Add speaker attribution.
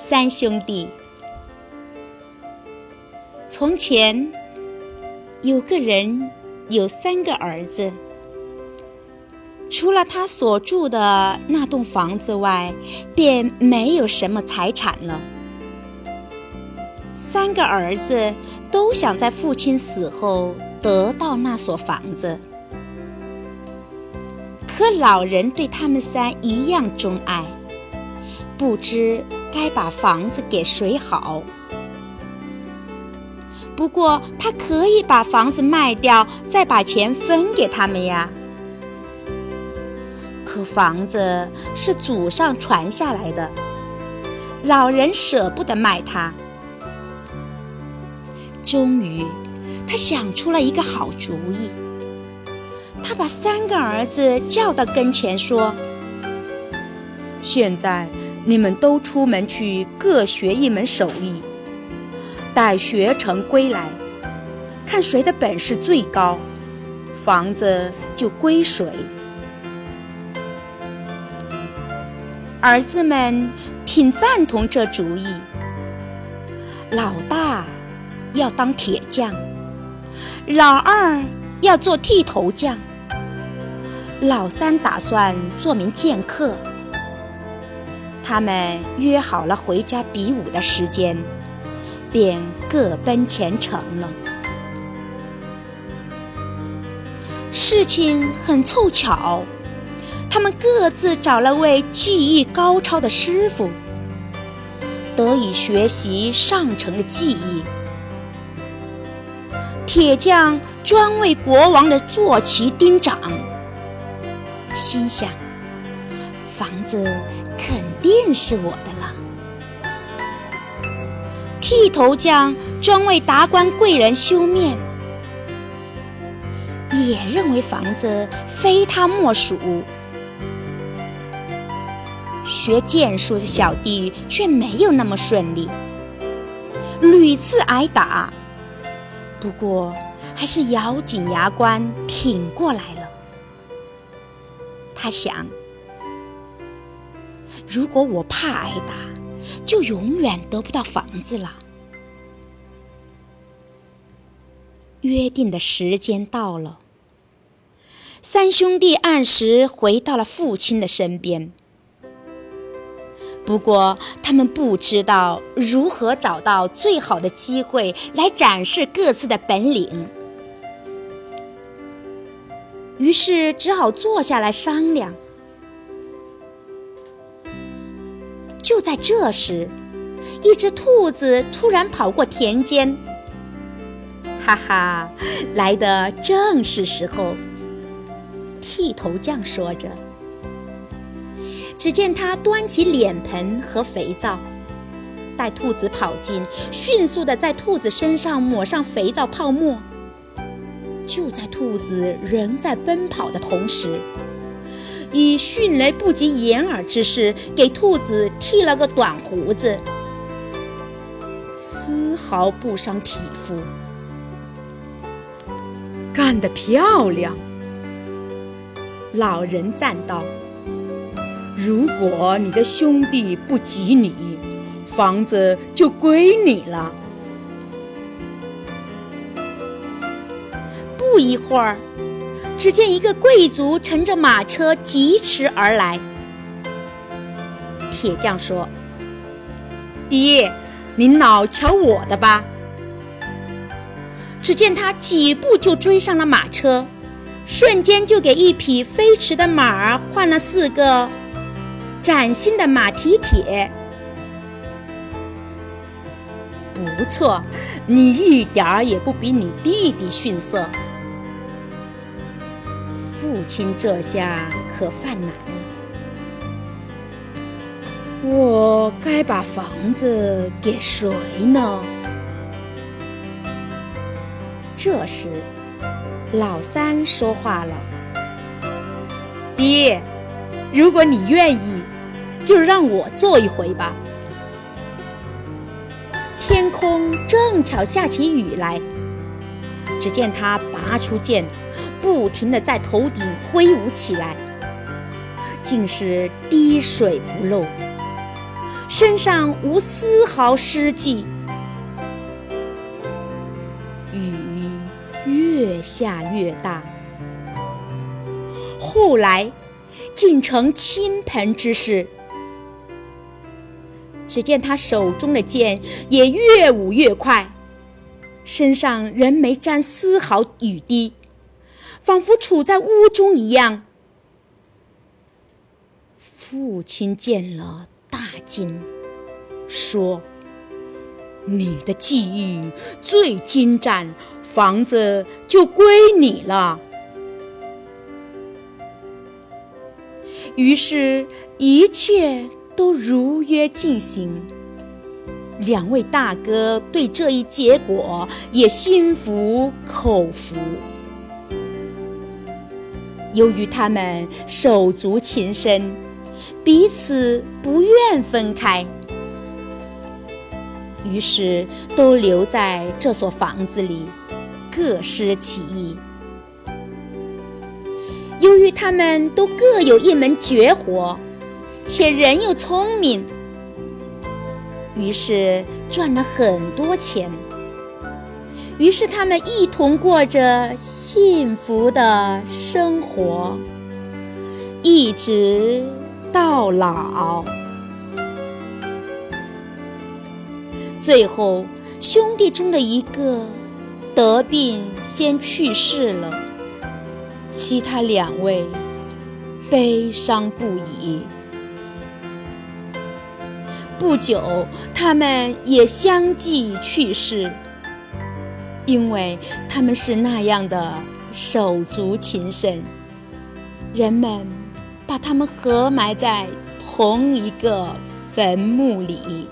Speaker 1: 三兄弟。从前有个人有三个儿子，除了他所住的那栋房子外，便没有什么财产了。三个儿子都想在父亲死后得到那所房子，可老人对他们三一样钟爱，不知该把房子给谁好。不过他可以把房子卖掉，再把钱分给他们呀。可房子是祖上传下来的，老人舍不得卖它。终于，他想出了一个好主意。他把三个儿子叫到跟前，说：“
Speaker 2: 现在你们都出门去，各学一门手艺。待学成归来，看谁的本事最高，房子就归谁。”
Speaker 1: 儿子们挺赞同这主意。老大。要当铁匠，老二要做剃头匠，老三打算做名剑客。他们约好了回家比武的时间，便各奔前程了。事情很凑巧，他们各自找了位技艺高超的师傅，得以学习上乘的技艺。铁匠专为国王的坐骑钉掌，心想：房子肯定是我的了。剃头匠专为达官贵人修面，也认为房子非他莫属。学剑术的小弟却没有那么顺利，屡次挨打。不过，还是咬紧牙关挺过来了。他想，如果我怕挨打，就永远得不到房子了。约定的时间到了，三兄弟按时回到了父亲的身边。不过，他们不知道如何找到最好的机会来展示各自的本领，于是只好坐下来商量。就在这时，一只兔子突然跑过田间，哈哈，来的正是时候。剃头匠说着。只见他端起脸盆和肥皂，待兔子跑近，迅速的在兔子身上抹上肥皂泡沫。就在兔子仍在奔跑的同时，以迅雷不及掩耳之势给兔子剃了个短胡子，丝毫不伤体肤。
Speaker 2: 干得漂亮！老人赞道。如果你的兄弟不及你，房子就归你了。
Speaker 1: 不一会儿，只见一个贵族乘着马车疾驰而来。铁匠说：“
Speaker 2: 爹，您老瞧我的吧。”
Speaker 1: 只见他几步就追上了马车，瞬间就给一匹飞驰的马儿换了四个。崭新的马蹄铁，
Speaker 2: 不错，你一点儿也不比你弟弟逊色。父亲这下可犯难了，我该把房子给谁呢？
Speaker 1: 这时，老三说话了：“
Speaker 2: 爹，如果你愿意。”就让我做一回吧。
Speaker 1: 天空正巧下起雨来，只见他拔出剑，不停地在头顶挥舞起来，竟是滴水不漏，身上无丝毫湿迹。雨越下越大，后来竟成倾盆之势。只见他手中的剑也越舞越快，身上仍没沾丝毫雨滴，仿佛处在屋中一样。父亲见了，大惊，说：“你的技艺最精湛，房子就归你了。”于是，一切。都如约进行。两位大哥对这一结果也心服口服。由于他们手足情深，彼此不愿分开，于是都留在这所房子里，各施其艺。由于他们都各有一门绝活。且人又聪明，于是赚了很多钱。于是他们一同过着幸福的生活，一直到老。最后，兄弟中的一个得病先去世了，其他两位悲伤不已。不久，他们也相继去世，因为他们是那样的手足情深。人们把他们合埋在同一个坟墓里。